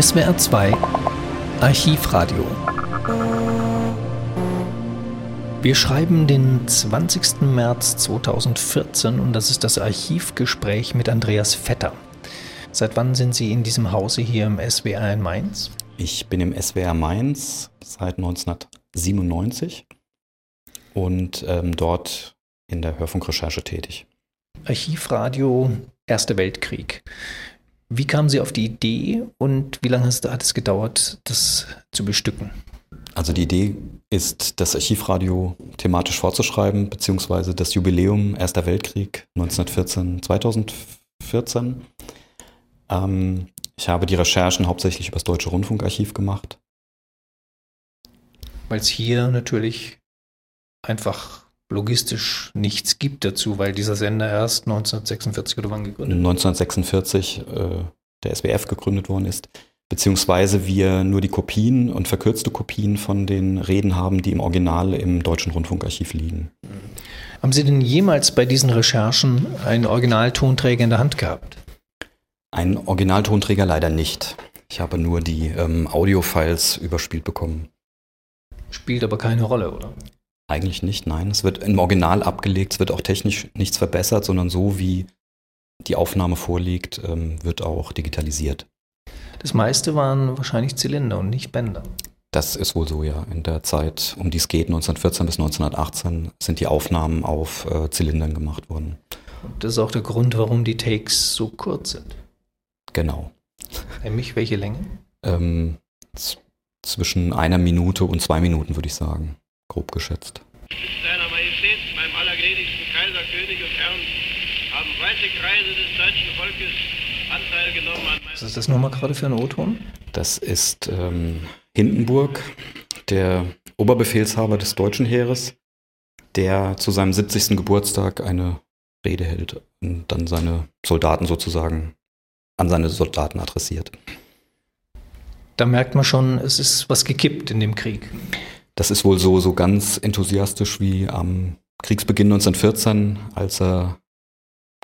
SWR 2 Archivradio. Wir schreiben den 20. März 2014 und das ist das Archivgespräch mit Andreas Vetter. Seit wann sind Sie in diesem Hause hier im SWR in Mainz? Ich bin im SWR Mainz seit 1997 und ähm, dort in der Hörfunkrecherche tätig. Archivradio, Erster Weltkrieg. Wie kamen Sie auf die Idee und wie lange hat es gedauert, das zu bestücken? Also die Idee ist, das Archivradio thematisch vorzuschreiben, beziehungsweise das Jubiläum Erster Weltkrieg 1914, 2014. Ähm, ich habe die Recherchen hauptsächlich über das Deutsche Rundfunkarchiv gemacht. Weil es hier natürlich einfach logistisch nichts gibt dazu, weil dieser Sender erst 1946 oder wann gegründet 1946 äh, der SWF gegründet worden ist, beziehungsweise wir nur die Kopien und verkürzte Kopien von den Reden haben, die im Original im Deutschen Rundfunkarchiv liegen. Haben Sie denn jemals bei diesen Recherchen einen Originaltonträger in der Hand gehabt? Einen Originaltonträger leider nicht. Ich habe nur die ähm, Audiofiles überspielt bekommen. Spielt aber keine Rolle, oder? Eigentlich nicht, nein. Es wird im Original abgelegt, es wird auch technisch nichts verbessert, sondern so wie die Aufnahme vorliegt, ähm, wird auch digitalisiert. Das meiste waren wahrscheinlich Zylinder und nicht Bänder. Das ist wohl so, ja. In der Zeit, um die es geht, 1914 bis 1918, sind die Aufnahmen auf äh, Zylindern gemacht worden. Und das ist auch der Grund, warum die Takes so kurz sind. Genau. Nämlich welche Länge? Ähm, zwischen einer Minute und zwei Minuten, würde ich sagen grob geschätzt. Seiner Majestät, meinem allergnädigsten Kaiser, König und Herrn, haben weite Kreise des deutschen Volkes Anteil genommen an Was ist das nochmal gerade für ein O-Ton? Das ist ähm, Hindenburg, der Oberbefehlshaber des deutschen Heeres, der zu seinem 70. Geburtstag eine Rede hält und dann seine Soldaten sozusagen an seine Soldaten adressiert. Da merkt man schon, es ist was gekippt in dem Krieg. Das ist wohl so, so ganz enthusiastisch wie am Kriegsbeginn 1914, als er,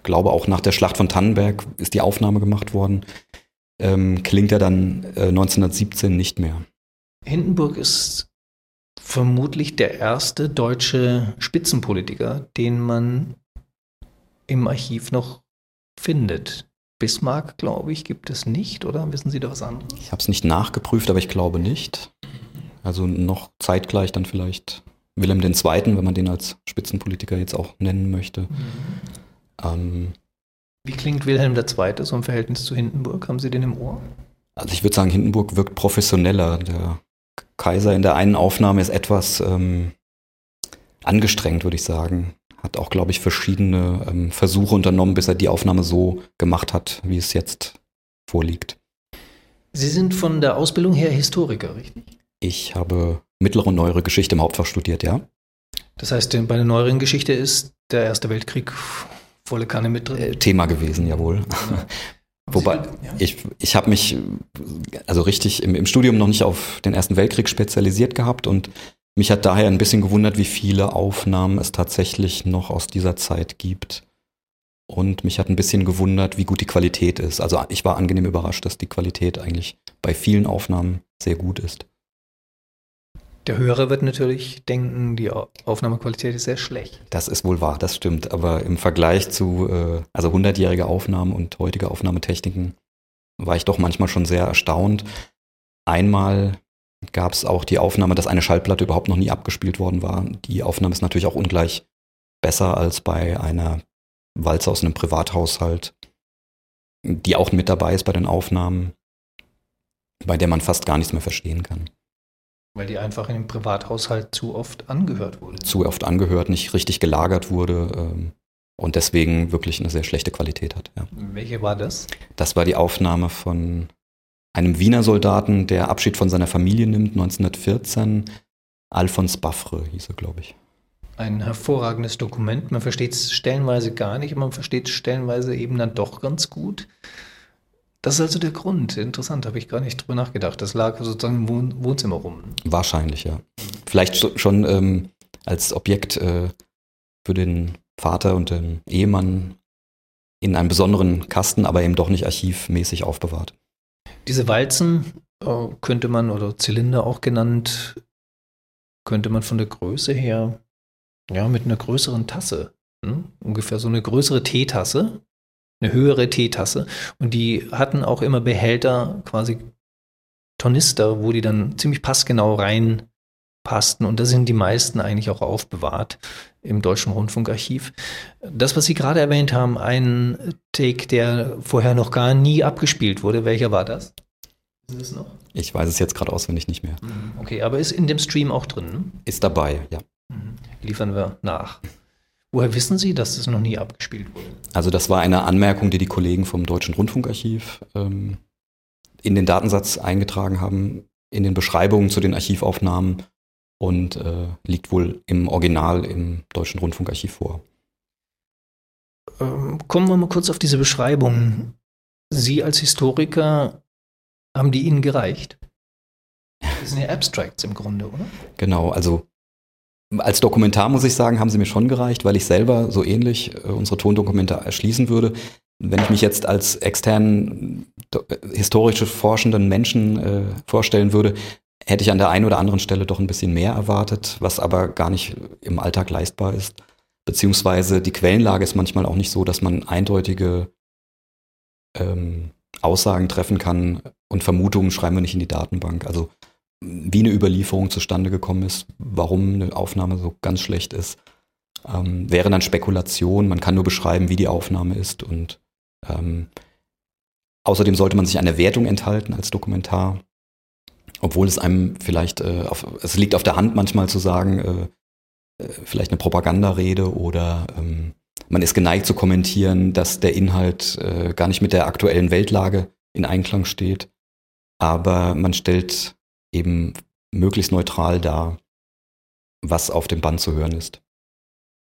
glaube auch nach der Schlacht von Tannenberg ist die Aufnahme gemacht worden, ähm, klingt er dann äh, 1917 nicht mehr. Hindenburg ist vermutlich der erste deutsche Spitzenpolitiker, den man im Archiv noch findet. Bismarck, glaube ich, gibt es nicht, oder wissen Sie da was anderes? Ich habe es nicht nachgeprüft, aber ich glaube nicht. Also noch zeitgleich dann vielleicht Wilhelm II., wenn man den als Spitzenpolitiker jetzt auch nennen möchte. Mhm. Ähm, Wie klingt Wilhelm II. so im Verhältnis zu Hindenburg? Haben Sie den im Ohr? Also ich würde sagen, Hindenburg wirkt professioneller. Der Kaiser in der einen Aufnahme ist etwas ähm, angestrengt, würde ich sagen. Hat auch, glaube ich, verschiedene ähm, Versuche unternommen, bis er die Aufnahme so gemacht hat, wie es jetzt vorliegt. Sie sind von der Ausbildung her Historiker, richtig? Ich habe mittlere und neuere Geschichte im Hauptfach studiert, ja. Das heißt, bei der neueren Geschichte ist der Erste Weltkrieg volle Kanne mit drin? Äh, Thema gewesen, jawohl. Genau. Wobei, ja. ich, ich habe mich also richtig im, im Studium noch nicht auf den Ersten Weltkrieg spezialisiert gehabt und mich hat daher ein bisschen gewundert, wie viele Aufnahmen es tatsächlich noch aus dieser Zeit gibt. Und mich hat ein bisschen gewundert, wie gut die Qualität ist. Also ich war angenehm überrascht, dass die Qualität eigentlich bei vielen Aufnahmen sehr gut ist. Der Hörer wird natürlich denken, die Aufnahmequalität ist sehr schlecht. Das ist wohl wahr, das stimmt. Aber im Vergleich zu äh, also 100-jährige Aufnahmen und heutige Aufnahmetechniken war ich doch manchmal schon sehr erstaunt. Einmal gab es auch die Aufnahme, dass eine Schallplatte überhaupt noch nie abgespielt worden war. Die Aufnahme ist natürlich auch ungleich besser als bei einer Walze aus einem Privathaushalt, die auch mit dabei ist bei den Aufnahmen, bei der man fast gar nichts mehr verstehen kann. Weil die einfach in dem Privathaushalt zu oft angehört wurde. Zu oft angehört, nicht richtig gelagert wurde ähm, und deswegen wirklich eine sehr schlechte Qualität hat. Ja. Welche war das? Das war die Aufnahme von einem Wiener Soldaten, der Abschied von seiner Familie nimmt, 1914. Alphonse Baffre hieß er, glaube ich. Ein hervorragendes Dokument. Man versteht es stellenweise gar nicht, man versteht es stellenweise eben dann doch ganz gut. Das ist also der Grund. Interessant, habe ich gar nicht drüber nachgedacht. Das lag sozusagen im Wohnzimmer rum. Wahrscheinlich, ja. Vielleicht schon ähm, als Objekt äh, für den Vater und den Ehemann in einem besonderen Kasten, aber eben doch nicht archivmäßig aufbewahrt. Diese Walzen äh, könnte man, oder Zylinder auch genannt, könnte man von der Größe her, ja, mit einer größeren Tasse, hm? ungefähr so eine größere Teetasse, eine höhere Teetasse. Und die hatten auch immer Behälter, quasi Tornister, wo die dann ziemlich passgenau reinpassten. Und da sind die meisten eigentlich auch aufbewahrt im Deutschen Rundfunkarchiv. Das, was Sie gerade erwähnt haben, ein Take, der vorher noch gar nie abgespielt wurde, welcher war das? Noch? Ich weiß es jetzt gerade auswendig nicht mehr. Mhm. Okay, aber ist in dem Stream auch drin? Ne? Ist dabei, ja. Mhm. Liefern wir nach. Woher wissen Sie, dass das noch nie abgespielt wurde? Also das war eine Anmerkung, die die Kollegen vom Deutschen Rundfunkarchiv ähm, in den Datensatz eingetragen haben, in den Beschreibungen zu den Archivaufnahmen und äh, liegt wohl im Original im Deutschen Rundfunkarchiv vor. Ähm, kommen wir mal kurz auf diese Beschreibung. Sie als Historiker, haben die Ihnen gereicht? Das sind ja Abstracts im Grunde, oder? Genau, also als Dokumentar muss ich sagen, haben sie mir schon gereicht, weil ich selber so ähnlich äh, unsere Tondokumente erschließen würde. Wenn ich mich jetzt als externen äh, historische forschenden Menschen äh, vorstellen würde, hätte ich an der einen oder anderen Stelle doch ein bisschen mehr erwartet, was aber gar nicht im Alltag leistbar ist. Beziehungsweise die Quellenlage ist manchmal auch nicht so, dass man eindeutige ähm, Aussagen treffen kann und Vermutungen schreiben wir nicht in die Datenbank. Also wie eine Überlieferung zustande gekommen ist, warum eine Aufnahme so ganz schlecht ist, ähm, wäre dann Spekulation. Man kann nur beschreiben, wie die Aufnahme ist und ähm, außerdem sollte man sich einer Wertung enthalten als Dokumentar, obwohl es einem vielleicht, äh, auf, es liegt auf der Hand manchmal zu sagen, äh, äh, vielleicht eine Propagandarede oder ähm, man ist geneigt zu kommentieren, dass der Inhalt äh, gar nicht mit der aktuellen Weltlage in Einklang steht, aber man stellt eben möglichst neutral dar, was auf dem Band zu hören ist.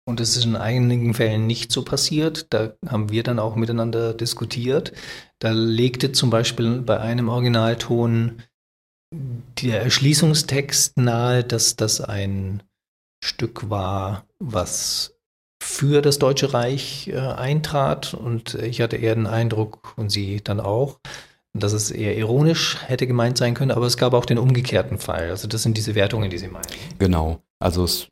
Und es ist in einigen Fällen nicht so passiert. Da haben wir dann auch miteinander diskutiert. Da legte zum Beispiel bei einem Originalton der Erschließungstext nahe, dass das ein Stück war, was für das Deutsche Reich äh, eintrat. Und ich hatte eher den Eindruck, und Sie dann auch, dass es eher ironisch hätte gemeint sein können, aber es gab auch den umgekehrten Fall. Also das sind diese Wertungen, die Sie meinen. Genau. Also es,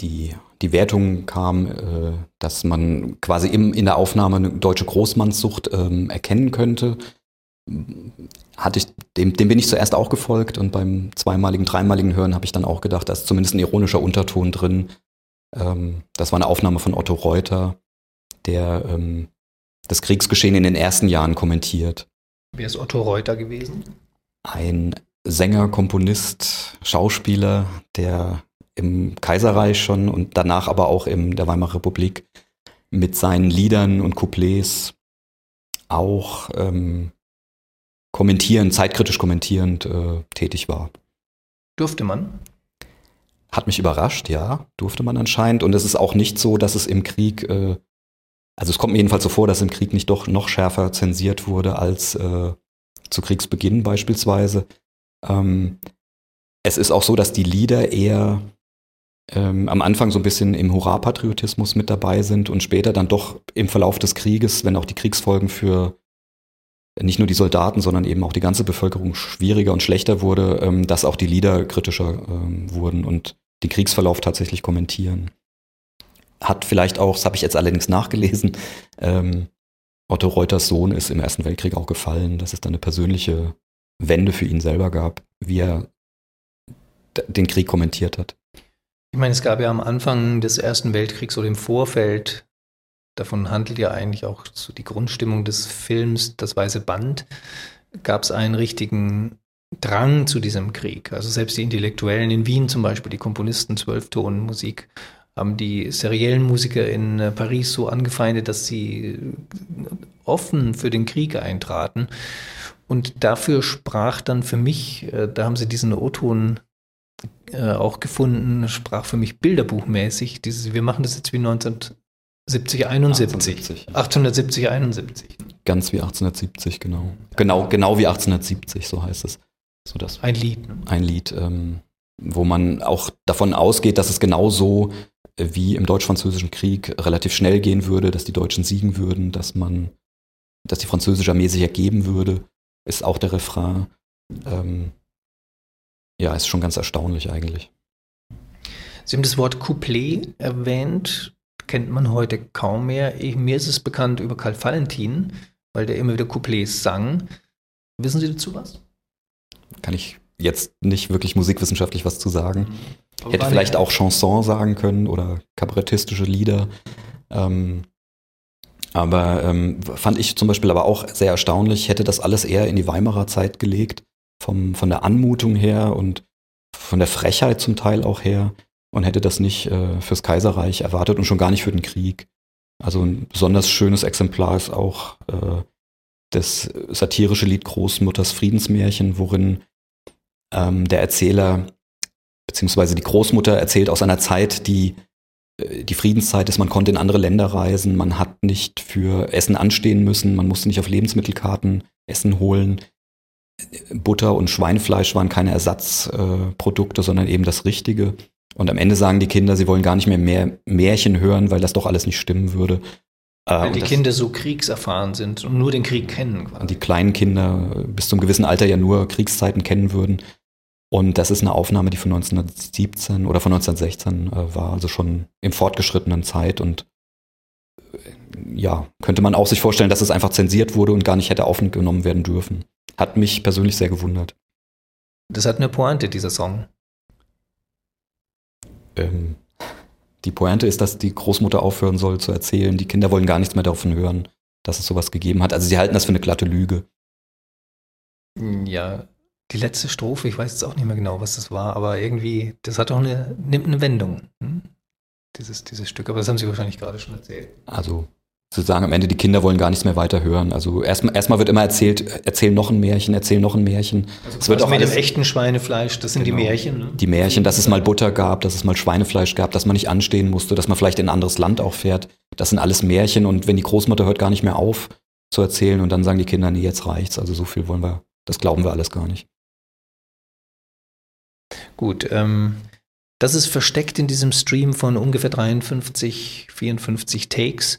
die, die Wertung kam, äh, dass man quasi im, in der Aufnahme eine deutsche Großmannssucht ähm, erkennen könnte. Hatte ich, dem, dem bin ich zuerst auch gefolgt und beim zweimaligen, dreimaligen Hören habe ich dann auch gedacht, da ist zumindest ein ironischer Unterton drin. Ähm, das war eine Aufnahme von Otto Reuter, der ähm, das Kriegsgeschehen in den ersten Jahren kommentiert. Wer ist Otto Reuter gewesen? Ein Sänger, Komponist, Schauspieler, der im Kaiserreich schon und danach aber auch in der Weimarer Republik mit seinen Liedern und Couplets auch ähm, kommentierend, zeitkritisch kommentierend äh, tätig war. Durfte man? Hat mich überrascht, ja, durfte man anscheinend. Und es ist auch nicht so, dass es im Krieg äh, also es kommt mir jedenfalls so vor, dass im Krieg nicht doch noch schärfer zensiert wurde als äh, zu Kriegsbeginn beispielsweise. Ähm, es ist auch so, dass die Lieder eher ähm, am Anfang so ein bisschen im Hurra-Patriotismus mit dabei sind und später dann doch im Verlauf des Krieges, wenn auch die Kriegsfolgen für nicht nur die Soldaten, sondern eben auch die ganze Bevölkerung schwieriger und schlechter wurde, ähm, dass auch die Lieder kritischer ähm, wurden und den Kriegsverlauf tatsächlich kommentieren hat vielleicht auch, das habe ich jetzt allerdings nachgelesen, ähm, Otto Reuters Sohn ist im Ersten Weltkrieg auch gefallen, dass es da eine persönliche Wende für ihn selber gab, wie er den Krieg kommentiert hat. Ich meine, es gab ja am Anfang des Ersten Weltkriegs oder im Vorfeld, davon handelt ja eigentlich auch so die Grundstimmung des Films, das Weiße Band, gab es einen richtigen Drang zu diesem Krieg. Also selbst die Intellektuellen in Wien zum Beispiel, die Komponisten Zwölftonmusik haben die seriellen Musiker in äh, Paris so angefeindet, dass sie offen für den Krieg eintraten. Und dafür sprach dann für mich, äh, da haben sie diesen O-Ton äh, auch gefunden, sprach für mich bilderbuchmäßig, dieses, wir machen das jetzt wie 1970, 71. 1870, 71. Ganz wie 1870, genau. Genau, genau wie 1870, so heißt es. So das, ein Lied. Ne? Ein Lied, ähm, wo man auch davon ausgeht, dass es genau so wie im Deutsch-Französischen Krieg relativ schnell gehen würde, dass die Deutschen siegen würden, dass man, dass die französische Armee sich ergeben würde. ist auch der Refrain. Ähm, ja, ist schon ganz erstaunlich eigentlich. Sie haben das Wort Couplet erwähnt, kennt man heute kaum mehr. Ich, mir ist es bekannt über Karl Valentin, weil der immer wieder Couplets sang. Wissen Sie dazu was? Kann ich jetzt nicht wirklich musikwissenschaftlich was zu sagen. Ich hätte vielleicht auch Chanson sagen können oder kabarettistische Lieder. Ähm, aber ähm, fand ich zum Beispiel aber auch sehr erstaunlich, hätte das alles eher in die Weimarer Zeit gelegt, vom, von der Anmutung her und von der Frechheit zum Teil auch her und hätte das nicht äh, fürs Kaiserreich erwartet und schon gar nicht für den Krieg. Also ein besonders schönes Exemplar ist auch äh, das satirische Lied Großmutters Friedensmärchen, worin ähm, der Erzähler beziehungsweise die Großmutter erzählt aus einer Zeit, die äh, die Friedenszeit ist, man konnte in andere Länder reisen, man hat nicht für Essen anstehen müssen, man musste nicht auf Lebensmittelkarten Essen holen. Butter und Schweinefleisch waren keine Ersatzprodukte, äh, sondern eben das Richtige. Und am Ende sagen die Kinder, sie wollen gar nicht mehr, mehr Märchen hören, weil das doch alles nicht stimmen würde. Äh, weil die Kinder so kriegserfahren sind und nur den Krieg kennen. Und die kleinen Kinder bis zum gewissen Alter ja nur Kriegszeiten kennen würden. Und das ist eine Aufnahme, die von 1917 oder von 1916 äh, war, also schon im fortgeschrittenen Zeit. Und äh, ja, könnte man auch sich vorstellen, dass es einfach zensiert wurde und gar nicht hätte aufgenommen werden dürfen. Hat mich persönlich sehr gewundert. Das hat eine Pointe, dieser Song. Ähm, die Pointe ist, dass die Großmutter aufhören soll zu erzählen. Die Kinder wollen gar nichts mehr davon hören, dass es sowas gegeben hat. Also sie halten das für eine glatte Lüge. Ja, die letzte Strophe, ich weiß jetzt auch nicht mehr genau, was das war, aber irgendwie, das hat auch eine, nimmt eine Wendung, hm? dieses, dieses Stück. Aber das haben Sie wahrscheinlich gerade schon erzählt. Also sozusagen am Ende, die Kinder wollen gar nichts mehr weiter hören. Also erstmal erstmal wird immer erzählt, erzähl noch ein Märchen, erzähl noch ein Märchen. Also es wird auch mit dem echten Schweinefleisch, das sind genau. die Märchen. Ne? Die Märchen, dass es mal Butter gab, dass es mal Schweinefleisch gab, dass man nicht anstehen musste, dass man vielleicht in ein anderes Land auch fährt. Das sind alles Märchen und wenn die Großmutter hört gar nicht mehr auf zu erzählen und dann sagen die Kinder, nee, jetzt reicht's. Also so viel wollen wir, das glauben wir alles gar nicht. Gut, ähm, das ist versteckt in diesem Stream von ungefähr 53, 54 Takes.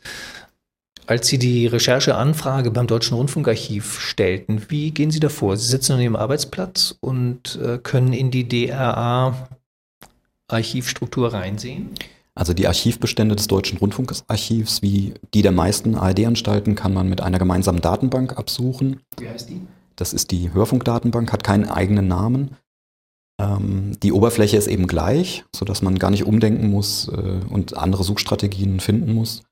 Als Sie die Rechercheanfrage beim Deutschen Rundfunkarchiv stellten, wie gehen Sie davor? Sie sitzen an Ihrem Arbeitsplatz und äh, können in die DRA-Archivstruktur reinsehen? Also die Archivbestände des Deutschen Rundfunkarchivs, wie die der meisten ARD-Anstalten, kann man mit einer gemeinsamen Datenbank absuchen. Wie heißt die? Das ist die Hörfunkdatenbank, hat keinen eigenen Namen. Ähm, die Oberfläche ist eben gleich, sodass man gar nicht umdenken muss äh, und andere Suchstrategien finden muss.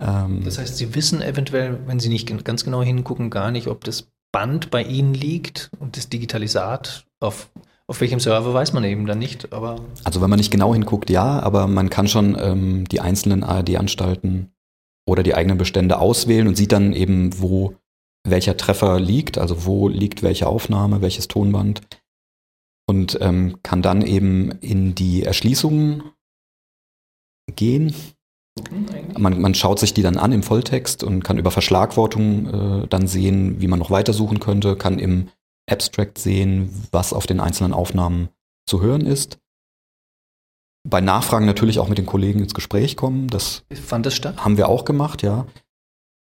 Ähm, das heißt, Sie wissen eventuell, wenn Sie nicht ganz genau hingucken, gar nicht, ob das Band bei Ihnen liegt und das Digitalisat auf auf welchem Server weiß man eben dann nicht, aber. Also wenn man nicht genau hinguckt, ja, aber man kann schon ähm, die einzelnen ARD-Anstalten oder die eigenen Bestände auswählen und sieht dann eben, wo welcher Treffer liegt, also wo liegt welche Aufnahme, welches Tonband und ähm, kann dann eben in die Erschließungen gehen. Man, man, schaut sich die dann an im Volltext und kann über Verschlagwortung äh, dann sehen, wie man noch weitersuchen könnte, kann im Abstract sehen, was auf den einzelnen Aufnahmen zu hören ist. Bei Nachfragen natürlich auch mit den Kollegen ins Gespräch kommen. Das fand das statt? Haben wir auch gemacht, ja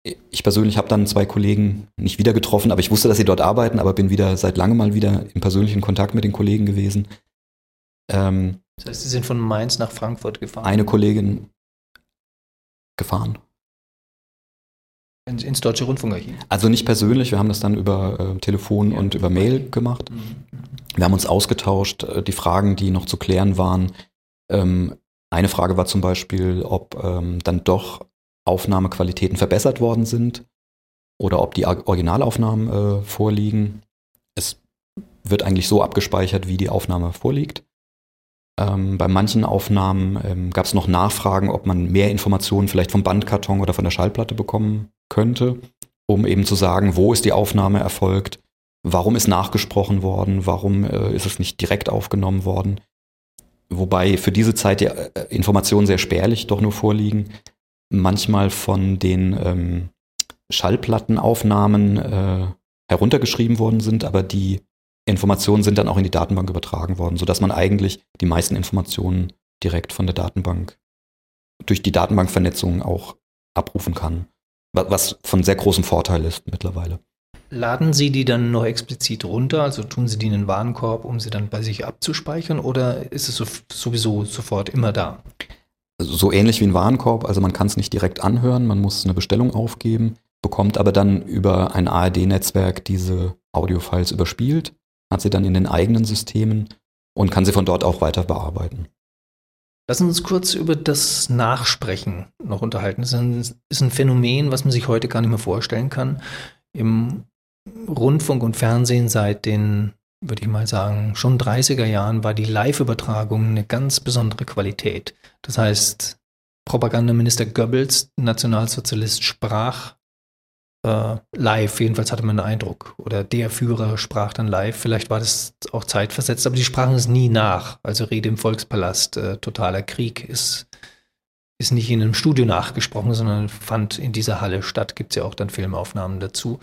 ich persönlich habe dann zwei Kollegen nicht wieder getroffen, aber ich wusste, dass sie dort arbeiten, aber bin wieder seit langem mal wieder im persönlichen Kontakt mit den Kollegen gewesen. Ähm, das heißt, Sie sind von Mainz nach Frankfurt gefahren? Eine Kollegin gefahren. Ins, ins Deutsche Rundfunkarchiv? Also nicht persönlich, wir haben das dann über äh, Telefon ja, und über Mail gemacht. Mhm. Wir haben uns ausgetauscht, äh, die Fragen, die noch zu klären waren. Ähm, eine Frage war zum Beispiel, ob ähm, dann doch Aufnahmequalitäten verbessert worden sind oder ob die Originalaufnahmen äh, vorliegen. Es wird eigentlich so abgespeichert, wie die Aufnahme vorliegt. Ähm, bei manchen Aufnahmen ähm, gab es noch Nachfragen, ob man mehr Informationen vielleicht vom Bandkarton oder von der Schallplatte bekommen könnte, um eben zu sagen, wo ist die Aufnahme erfolgt, warum ist nachgesprochen worden, warum äh, ist es nicht direkt aufgenommen worden. Wobei für diese Zeit die äh, Informationen sehr spärlich doch nur vorliegen manchmal von den ähm, Schallplattenaufnahmen äh, heruntergeschrieben worden sind, aber die Informationen sind dann auch in die Datenbank übertragen worden, sodass man eigentlich die meisten Informationen direkt von der Datenbank durch die Datenbankvernetzung auch abrufen kann. Was von sehr großem Vorteil ist mittlerweile. Laden Sie die dann noch explizit runter? Also tun Sie die in den Warenkorb, um sie dann bei sich abzuspeichern? Oder ist es so, sowieso sofort immer da? So ähnlich wie ein Warenkorb. Also man kann es nicht direkt anhören, man muss eine Bestellung aufgeben, bekommt aber dann über ein ARD-Netzwerk diese Audiofiles überspielt, hat sie dann in den eigenen Systemen und kann sie von dort auch weiter bearbeiten. Lassen Sie uns kurz über das Nachsprechen noch unterhalten. Das ist ein, ist ein Phänomen, was man sich heute gar nicht mehr vorstellen kann. Im Rundfunk und Fernsehen seit den, würde ich mal sagen, schon 30er Jahren war die Live-Übertragung eine ganz besondere Qualität. Das heißt, Propagandaminister Goebbels, Nationalsozialist, sprach äh, live, jedenfalls hatte man den Eindruck. Oder der Führer sprach dann live. Vielleicht war das auch zeitversetzt, aber die sprachen es nie nach. Also Rede im Volkspalast, äh, totaler Krieg ist, ist nicht in einem Studio nachgesprochen, sondern fand in dieser Halle statt. Gibt es ja auch dann Filmaufnahmen dazu.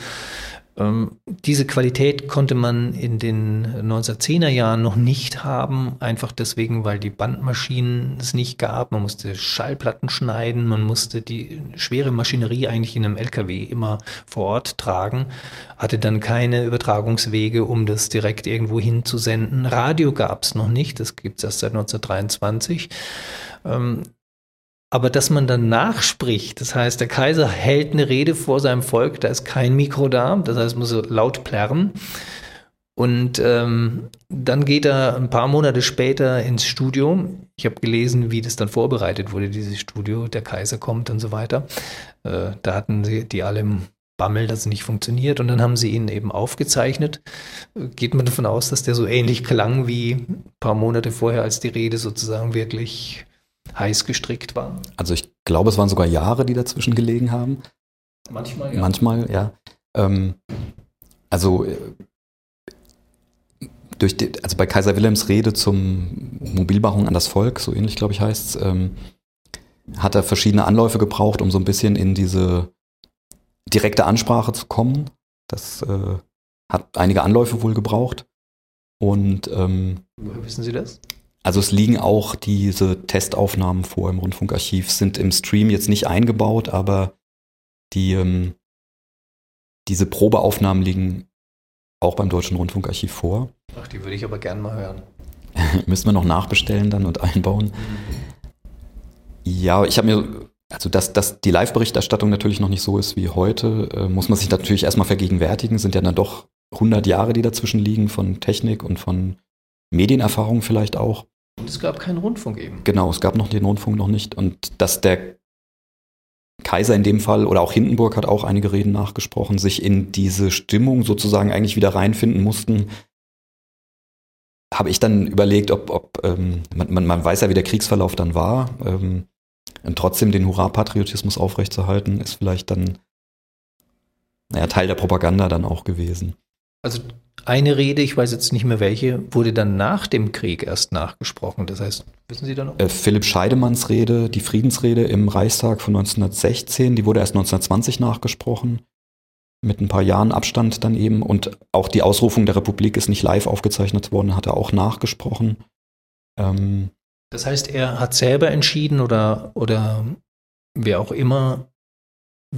Ähm, diese Qualität konnte man in den 1910er Jahren noch nicht haben, einfach deswegen, weil die Bandmaschinen es nicht gab. Man musste Schallplatten schneiden, man musste die schwere Maschinerie eigentlich in einem LKW immer vor Ort tragen, hatte dann keine Übertragungswege, um das direkt irgendwo hinzusenden. Radio gab es noch nicht, das gibt es erst seit 1923. Aber dass man dann nachspricht, das heißt, der Kaiser hält eine Rede vor seinem Volk, da ist kein Mikro da, das heißt, muss laut plärren. Und ähm, dann geht er ein paar Monate später ins Studio. Ich habe gelesen, wie das dann vorbereitet wurde, dieses Studio. Der Kaiser kommt und so weiter. Äh, da hatten sie die alle im Bammel, dass es nicht funktioniert. Und dann haben sie ihn eben aufgezeichnet. Geht man davon aus, dass der so ähnlich klang wie ein paar Monate vorher, als die Rede sozusagen wirklich heiß gestrickt war? Also ich glaube, es waren sogar Jahre, die dazwischen gelegen haben. Manchmal, ja. Manchmal, ja. Ähm, also äh, durch die, also bei Kaiser Wilhelms Rede zum Mobilmachung an das Volk, so ähnlich glaube ich heißt es, ähm, hat er verschiedene Anläufe gebraucht, um so ein bisschen in diese direkte Ansprache zu kommen. Das äh, hat einige Anläufe wohl gebraucht. Und ähm, Woher wissen Sie das? Also es liegen auch diese Testaufnahmen vor im Rundfunkarchiv, sind im Stream jetzt nicht eingebaut, aber die, ähm, diese Probeaufnahmen liegen auch beim Deutschen Rundfunkarchiv vor. Ach, die würde ich aber gern mal hören. Müssen wir noch nachbestellen dann und einbauen. Ja, ich habe mir, also dass, dass die Live-Berichterstattung natürlich noch nicht so ist wie heute, äh, muss man sich natürlich erstmal vergegenwärtigen. Sind ja dann doch 100 Jahre, die dazwischen liegen von Technik und von Medienerfahrung vielleicht auch. Und es gab keinen Rundfunk eben. Genau, es gab noch den Rundfunk noch nicht. Und dass der Kaiser in dem Fall oder auch Hindenburg hat auch einige Reden nachgesprochen, sich in diese Stimmung sozusagen eigentlich wieder reinfinden mussten, habe ich dann überlegt, ob, ob ähm, man, man, man, weiß ja, wie der Kriegsverlauf dann war. Ähm, und trotzdem den Hurra-Patriotismus aufrechtzuerhalten, ist vielleicht dann naja, Teil der Propaganda dann auch gewesen. Also eine Rede, ich weiß jetzt nicht mehr welche, wurde dann nach dem Krieg erst nachgesprochen. Das heißt, wissen Sie da noch? Äh, Philipp Scheidemanns Rede, die Friedensrede im Reichstag von 1916, die wurde erst 1920 nachgesprochen. Mit ein paar Jahren Abstand dann eben. Und auch die Ausrufung der Republik ist nicht live aufgezeichnet worden, hat er auch nachgesprochen. Ähm, das heißt, er hat selber entschieden oder, oder wer auch immer,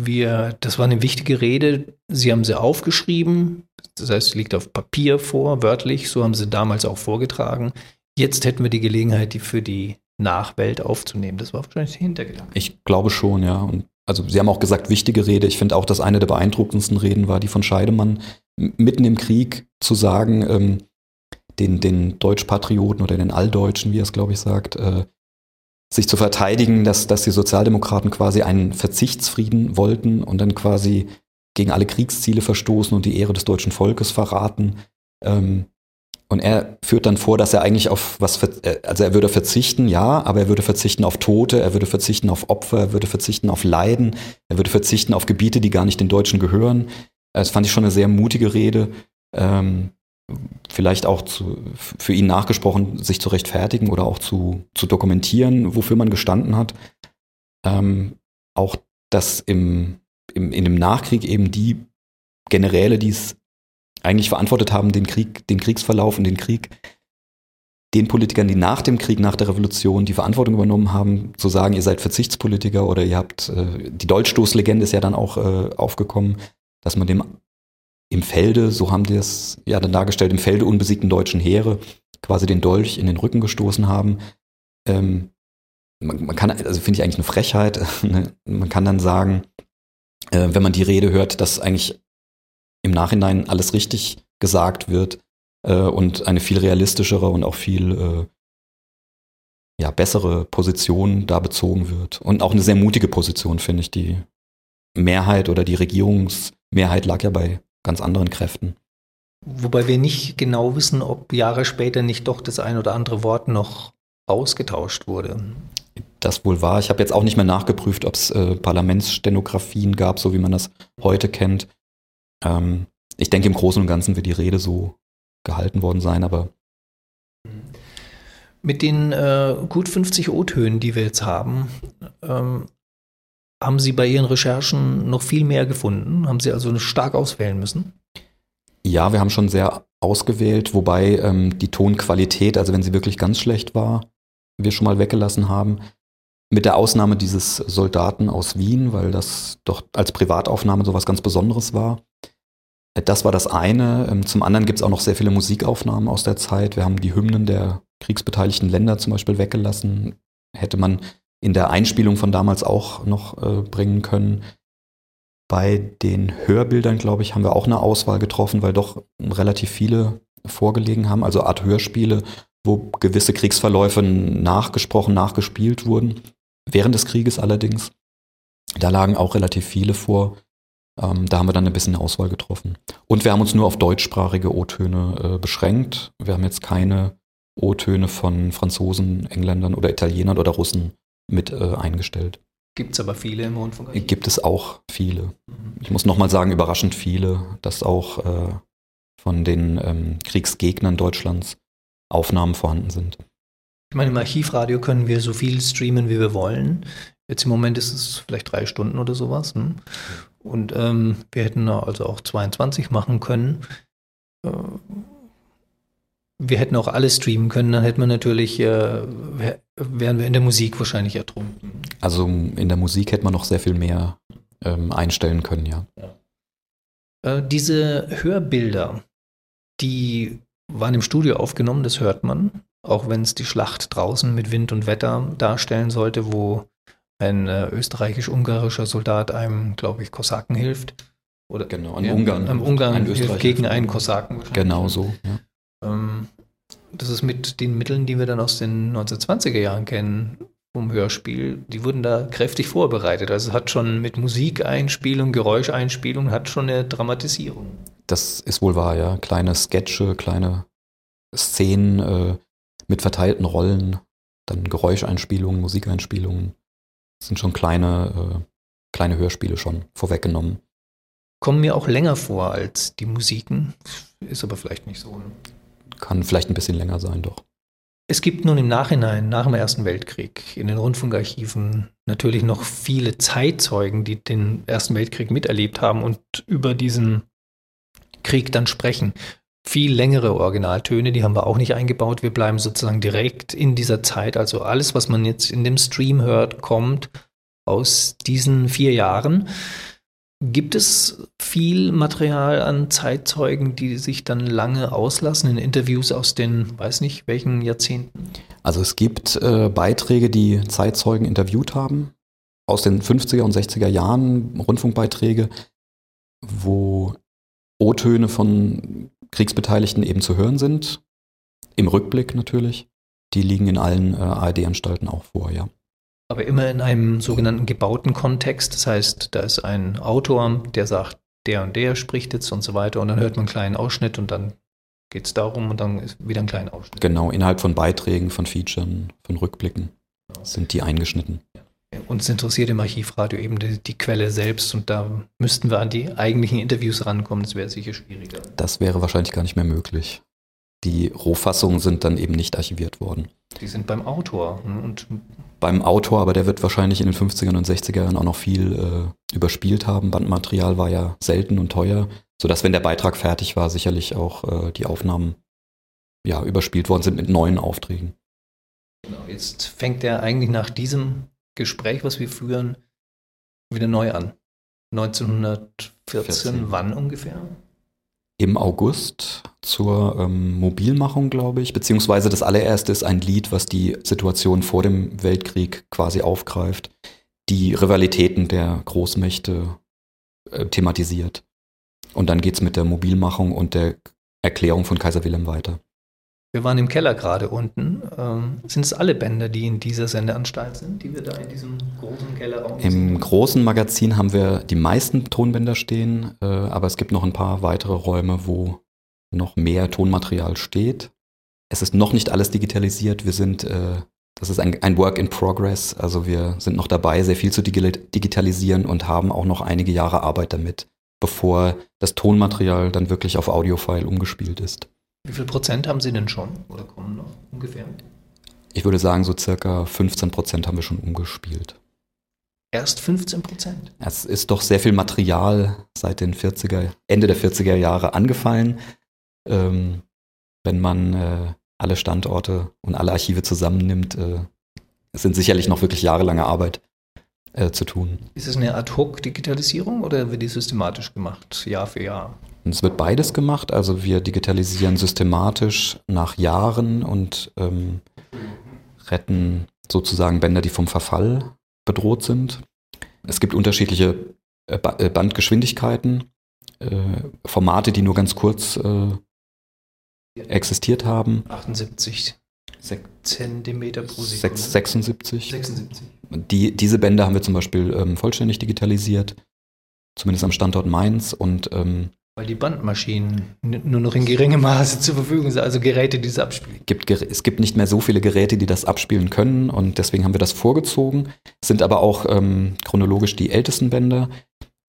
wir, das war eine wichtige Rede. Sie haben sie aufgeschrieben. Das heißt, sie liegt auf Papier vor, wörtlich. So haben sie damals auch vorgetragen. Jetzt hätten wir die Gelegenheit, die für die Nachwelt aufzunehmen. Das war wahrscheinlich der Hintergedanke. Ich glaube schon, ja. Und also Sie haben auch gesagt, wichtige Rede. Ich finde auch, dass eine der beeindruckendsten Reden war die von Scheidemann, mitten im Krieg zu sagen, ähm, den, den Deutschpatrioten oder den Alldeutschen, wie er es, glaube ich, sagt, äh, sich zu verteidigen, dass, dass die Sozialdemokraten quasi einen Verzichtsfrieden wollten und dann quasi gegen alle Kriegsziele verstoßen und die Ehre des deutschen Volkes verraten. Ähm, und er führt dann vor, dass er eigentlich auf was, äh, also er würde verzichten, ja, aber er würde verzichten auf Tote, er würde verzichten auf Opfer, er würde verzichten auf Leiden, er würde verzichten auf Gebiete, die gar nicht den Deutschen gehören. Das fand ich schon eine sehr mutige Rede. Ähm, vielleicht auch zu, für ihn nachgesprochen, sich zu rechtfertigen oder auch zu, zu dokumentieren, wofür man gestanden hat. Ähm, auch, dass im, im, in dem Nachkrieg eben die Generäle, die es eigentlich verantwortet haben, den Krieg, den Kriegsverlauf und den Krieg, den Politikern, die nach dem Krieg, nach der Revolution die Verantwortung übernommen haben, zu sagen, ihr seid Verzichtspolitiker oder ihr habt, äh, die Dolchstoßlegende ist ja dann auch äh, aufgekommen, dass man dem im Felde, so haben die es ja dann dargestellt, im Felde unbesiegten deutschen Heere quasi den Dolch in den Rücken gestoßen haben. Ähm, man, man, kann, also finde ich eigentlich eine Frechheit. Ne? man kann dann sagen, äh, wenn man die Rede hört, dass eigentlich im Nachhinein alles richtig gesagt wird äh, und eine viel realistischere und auch viel äh, ja, bessere Position da bezogen wird. Und auch eine sehr mutige Position, finde ich. Die Mehrheit oder die Regierungsmehrheit lag ja bei ganz anderen Kräften. Wobei wir nicht genau wissen, ob Jahre später nicht doch das ein oder andere Wort noch ausgetauscht wurde. Das wohl war. Ich habe jetzt auch nicht mehr nachgeprüft, ob es äh, Parlamentsstenografien gab, so wie man das heute kennt. Ähm, ich denke, im Großen und Ganzen wird die Rede so gehalten worden sein, aber. Mit den äh, gut 50 O-Tönen, die wir jetzt haben, ähm, haben Sie bei Ihren Recherchen noch viel mehr gefunden? Haben Sie also stark auswählen müssen? Ja, wir haben schon sehr ausgewählt, wobei ähm, die Tonqualität, also wenn sie wirklich ganz schlecht war, wir schon mal weggelassen haben. Mit der Ausnahme dieses Soldaten aus Wien, weil das doch als Privataufnahme sowas ganz Besonderes war. Äh, das war das eine. Ähm, zum anderen gibt es auch noch sehr viele Musikaufnahmen aus der Zeit. Wir haben die Hymnen der kriegsbeteiligten Länder zum Beispiel weggelassen. Hätte man in der Einspielung von damals auch noch äh, bringen können. Bei den Hörbildern, glaube ich, haben wir auch eine Auswahl getroffen, weil doch relativ viele vorgelegen haben, also Art Hörspiele, wo gewisse Kriegsverläufe nachgesprochen, nachgespielt wurden. Während des Krieges allerdings. Da lagen auch relativ viele vor. Ähm, da haben wir dann ein bisschen Auswahl getroffen. Und wir haben uns nur auf deutschsprachige O-Töne äh, beschränkt. Wir haben jetzt keine O-Töne von Franzosen, Engländern oder Italienern oder Russen mit äh, eingestellt. Gibt es aber viele im Rundfunk? Gibt es auch viele. Ich muss nochmal sagen, überraschend viele, dass auch äh, von den ähm, Kriegsgegnern Deutschlands Aufnahmen vorhanden sind. Ich meine, im Archivradio können wir so viel streamen, wie wir wollen. Jetzt im Moment ist es vielleicht drei Stunden oder sowas. Hm? Und ähm, wir hätten also auch 22 machen können. Äh, wir hätten auch alles streamen können, dann hätten wir natürlich, äh, wären wir in der Musik wahrscheinlich ertrunken. Also in der Musik hätte man noch sehr viel mehr ähm, einstellen können, ja. ja. Äh, diese Hörbilder, die waren im Studio aufgenommen, das hört man, auch wenn es die Schlacht draußen mit Wind und Wetter darstellen sollte, wo ein äh, österreichisch-ungarischer Soldat einem, glaube ich, Kosaken hilft. Oder genau, an ja, Ungarn. Am Ungarn ein hilft gegen einen Kosaken. Genau so, ja. Ähm, das ist mit den Mitteln, die wir dann aus den 1920er Jahren kennen, vom Hörspiel, die wurden da kräftig vorbereitet. Also es hat schon mit Musikeinspielung, Geräuscheinspielung, hat schon eine Dramatisierung. Das ist wohl wahr, ja. Kleine Sketche, kleine Szenen äh, mit verteilten Rollen, dann Geräuscheinspielungen, Musikeinspielungen. Das sind schon kleine, äh, kleine Hörspiele schon vorweggenommen. Kommen mir auch länger vor als die Musiken. Ist aber vielleicht nicht so. Ne? Kann vielleicht ein bisschen länger sein, doch. Es gibt nun im Nachhinein, nach dem Ersten Weltkrieg, in den Rundfunkarchiven natürlich noch viele Zeitzeugen, die den Ersten Weltkrieg miterlebt haben und über diesen Krieg dann sprechen. Viel längere Originaltöne, die haben wir auch nicht eingebaut. Wir bleiben sozusagen direkt in dieser Zeit. Also alles, was man jetzt in dem Stream hört, kommt aus diesen vier Jahren. Gibt es viel Material an Zeitzeugen, die sich dann lange auslassen in Interviews aus den, weiß nicht, welchen Jahrzehnten? Also es gibt äh, Beiträge, die Zeitzeugen interviewt haben, aus den 50er und 60er Jahren, Rundfunkbeiträge, wo O-Töne von Kriegsbeteiligten eben zu hören sind. Im Rückblick natürlich. Die liegen in allen äh, ARD-Anstalten auch vor, ja. Aber immer in einem sogenannten gebauten Kontext. Das heißt, da ist ein Autor, der sagt, der und der spricht jetzt und so weiter. Und dann hört man einen kleinen Ausschnitt und dann geht es darum und dann ist wieder ein kleiner Ausschnitt. Genau, innerhalb von Beiträgen, von Featuren, von Rückblicken sind die eingeschnitten. Uns interessiert im Archivradio eben die, die, Quelle selbst und da müssten wir an die eigentlichen Interviews rankommen. Das wäre sicher schwieriger. Das wäre wahrscheinlich gar nicht mehr möglich. Die Rohfassungen sind dann eben nicht archiviert worden. Die sind beim Autor. Ne, und beim Autor, aber der wird wahrscheinlich in den 50ern und 60er Jahren auch noch viel äh, überspielt haben. Bandmaterial war ja selten und teuer, sodass, wenn der Beitrag fertig war, sicherlich auch äh, die Aufnahmen ja, überspielt worden sind mit neuen Aufträgen. Genau, jetzt fängt er eigentlich nach diesem Gespräch, was wir führen, wieder neu an. 1914, 14. wann ungefähr? Im August zur ähm, Mobilmachung, glaube ich, beziehungsweise das allererste ist ein Lied, was die Situation vor dem Weltkrieg quasi aufgreift, die Rivalitäten der Großmächte äh, thematisiert. Und dann geht's mit der Mobilmachung und der Erklärung von Kaiser Wilhelm weiter. Wir waren im Keller gerade unten. Ähm, sind es alle Bänder, die in dieser Sendeanstalt sind, die wir da in diesem großen Kellerraum Im sehen? großen Magazin haben wir die meisten Tonbänder stehen, äh, aber es gibt noch ein paar weitere Räume, wo noch mehr Tonmaterial steht. Es ist noch nicht alles digitalisiert. Wir sind, äh, das ist ein, ein Work in Progress. Also wir sind noch dabei, sehr viel zu digi digitalisieren und haben auch noch einige Jahre Arbeit damit, bevor das Tonmaterial dann wirklich auf Audiofile umgespielt ist. Wie viel Prozent haben Sie denn schon oder kommen noch ungefähr? Ich würde sagen, so circa 15 Prozent haben wir schon umgespielt. Erst 15 Prozent. Es ist doch sehr viel Material seit den 40er, Ende der 40er Jahre angefallen. Ähm, wenn man äh, alle Standorte und alle Archive zusammennimmt, äh, es sind sicherlich noch wirklich jahrelange Arbeit äh, zu tun. Ist es eine Ad-Hoc-Digitalisierung oder wird die systematisch gemacht, Jahr für Jahr? Und es wird beides gemacht. Also wir digitalisieren systematisch nach Jahren und ähm, retten sozusagen Bänder, die vom Verfall bedroht sind. Es gibt unterschiedliche äh, äh, Bandgeschwindigkeiten, äh, Formate, die nur ganz kurz äh, existiert haben. 78 Sek- Zentimeter pro Sekunde. sechs- 76. 76. Die, diese Bänder haben wir zum Beispiel ähm, vollständig digitalisiert, zumindest am Standort Mainz. Und ähm, Weil die Bandmaschinen nur noch in geringem Maße zur Verfügung sind, also Geräte, die das abspielen. gibt, es gibt nicht mehr so viele Geräte, die das abspielen können und deswegen haben wir das vorgezogen. Es sind aber auch ähm, chronologisch die ältesten Bänder.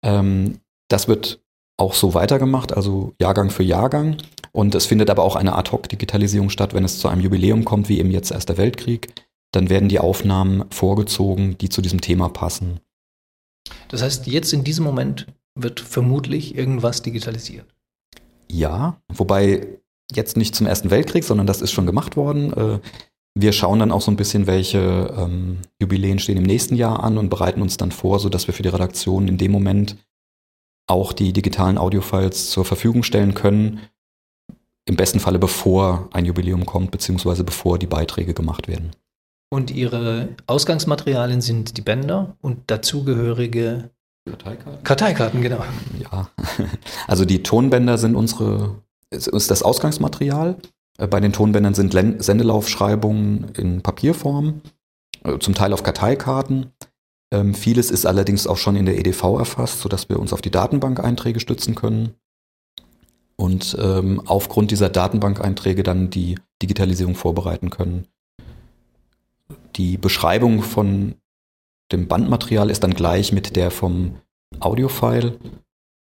Ähm, das wird auch so weitergemacht, also Jahrgang für Jahrgang. Und es findet aber auch eine Ad-Hoc-Digitalisierung statt, wenn es zu einem Jubiläum kommt, wie eben jetzt Erster Weltkrieg. Dann werden die Aufnahmen vorgezogen, die zu diesem Thema passen. Das heißt, jetzt in diesem Moment wird vermutlich irgendwas digitalisiert. Ja, wobei jetzt nicht zum Ersten Weltkrieg, sondern das ist schon gemacht worden. Äh, Wir schauen dann auch so ein bisschen, welche ähm, Jubiläen stehen im nächsten Jahr an und bereiten uns dann vor, sodass wir für die Redaktion in dem Moment auch die digitalen Audiofiles zur Verfügung stellen können. Im besten Falle bevor ein Jubiläum kommt, beziehungsweise bevor die Beiträge gemacht werden. Und ihre Ausgangsmaterialien sind die Bänder und dazugehörige Karteikarten, genau. Ja, also die Tonbänder sind unsere, ist ist das Ausgangsmaterial. Äh, Bei den Tonbändern sind Len- Sendelaufschreibungen in Papierform, äh, zum Teil auf Karteikarten. Ähm, Vieles ist allerdings auch schon in der EDV erfasst, sodass wir uns auf die Datenbank-Einträge stützen können. Und ähm, aufgrund dieser Datenbank-Einträge dann die Digitalisierung vorbereiten können. Die Beschreibung von dem Bandmaterial ist dann gleich mit der vom Audiofile.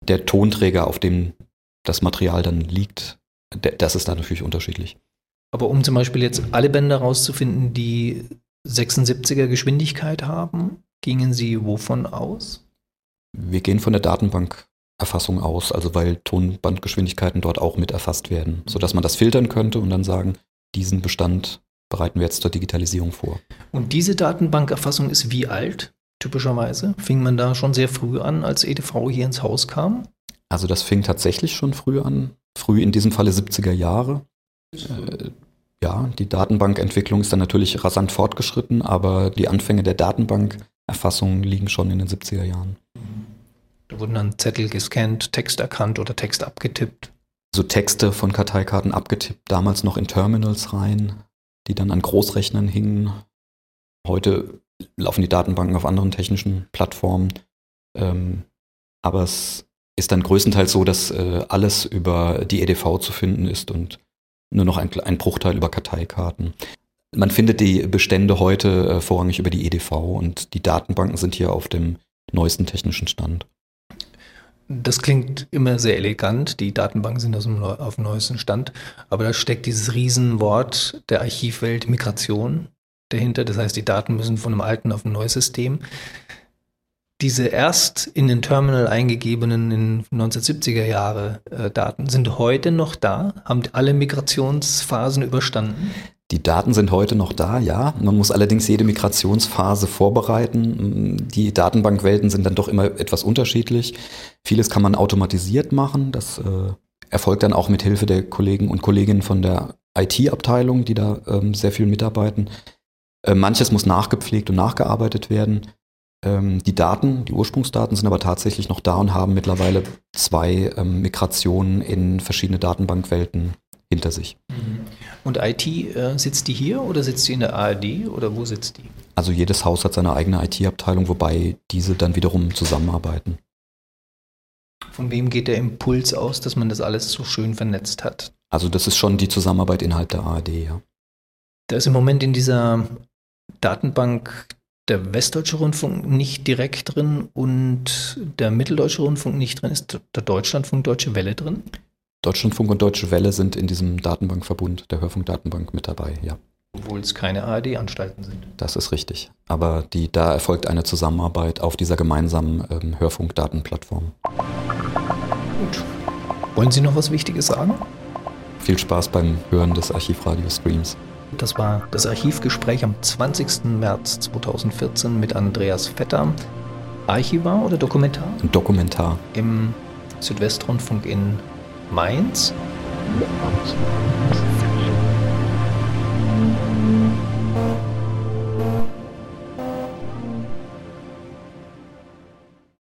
Der Tonträger, auf dem das Material dann liegt, das ist dann natürlich unterschiedlich. Aber um zum Beispiel jetzt alle Bänder rauszufinden, die 76er Geschwindigkeit haben, gingen Sie wovon aus? Wir gehen von der Datenbankerfassung aus, also weil Tonbandgeschwindigkeiten dort auch mit erfasst werden, sodass man das filtern könnte und dann sagen, diesen Bestand bereiten wir jetzt zur Digitalisierung vor. Und diese Datenbankerfassung ist wie alt, typischerweise? Fing man da schon sehr früh an, als EDV hier ins Haus kam? Also das fing tatsächlich schon früh an, früh in diesem Falle 70er Jahre. Äh, ja, die Datenbankentwicklung ist dann natürlich rasant fortgeschritten, aber die Anfänge der Datenbankerfassung liegen schon in den 70er Jahren. Da wurden dann Zettel gescannt, Text erkannt oder Text abgetippt. So Texte von Karteikarten abgetippt, damals noch in Terminals rein, die dann an Großrechnern hingen. Heute laufen die Datenbanken auf anderen technischen Plattformen. Ähm, aber es ist dann größtenteils so, dass äh, alles über die EDV zu finden ist und nur noch ein, ein Bruchteil über Karteikarten. Man findet die Bestände heute äh, vorrangig über die EDV und die Datenbanken sind hier auf dem neuesten technischen Stand. Das klingt immer sehr elegant. Die Datenbanken sind auf dem neuesten Stand. Aber da steckt dieses Riesenwort der Archivwelt Migration dahinter. Das heißt, die Daten müssen von einem alten auf ein neues System. Diese erst in den Terminal eingegebenen in 1970er Jahre äh, Daten sind heute noch da, haben alle Migrationsphasen überstanden. Die Daten sind heute noch da, ja. Man muss allerdings jede Migrationsphase vorbereiten. Die Datenbankwelten sind dann doch immer etwas unterschiedlich. Vieles kann man automatisiert machen. Das äh, erfolgt dann auch mit Hilfe der Kollegen und Kolleginnen von der IT-Abteilung, die da ähm, sehr viel mitarbeiten. Äh, manches muss nachgepflegt und nachgearbeitet werden. Ähm, die Daten, die Ursprungsdaten sind aber tatsächlich noch da und haben mittlerweile zwei ähm, Migrationen in verschiedene Datenbankwelten hinter sich. Mhm. Und IT, äh, sitzt die hier oder sitzt die in der ARD oder wo sitzt die? Also jedes Haus hat seine eigene IT-Abteilung, wobei diese dann wiederum zusammenarbeiten. Von wem geht der Impuls aus, dass man das alles so schön vernetzt hat? Also das ist schon die Zusammenarbeit innerhalb der ARD, ja. Da ist im Moment in dieser Datenbank der Westdeutsche Rundfunk nicht direkt drin und der Mitteldeutsche Rundfunk nicht drin. Ist der Deutschlandfunk Deutsche Welle drin? Deutschlandfunk und Deutsche Welle sind in diesem Datenbankverbund, der Hörfunkdatenbank, mit dabei, ja. Obwohl es keine ARD-Anstalten sind. Das ist richtig. Aber die, da erfolgt eine Zusammenarbeit auf dieser gemeinsamen ähm, Hörfunkdatenplattform. Gut. Wollen Sie noch was Wichtiges sagen? Viel Spaß beim Hören des Archivradio-Streams. Das war das Archivgespräch am 20. März 2014 mit Andreas Vetter. Archivar oder Dokumentar? Dokumentar. Im Südwestrundfunk in Mainz.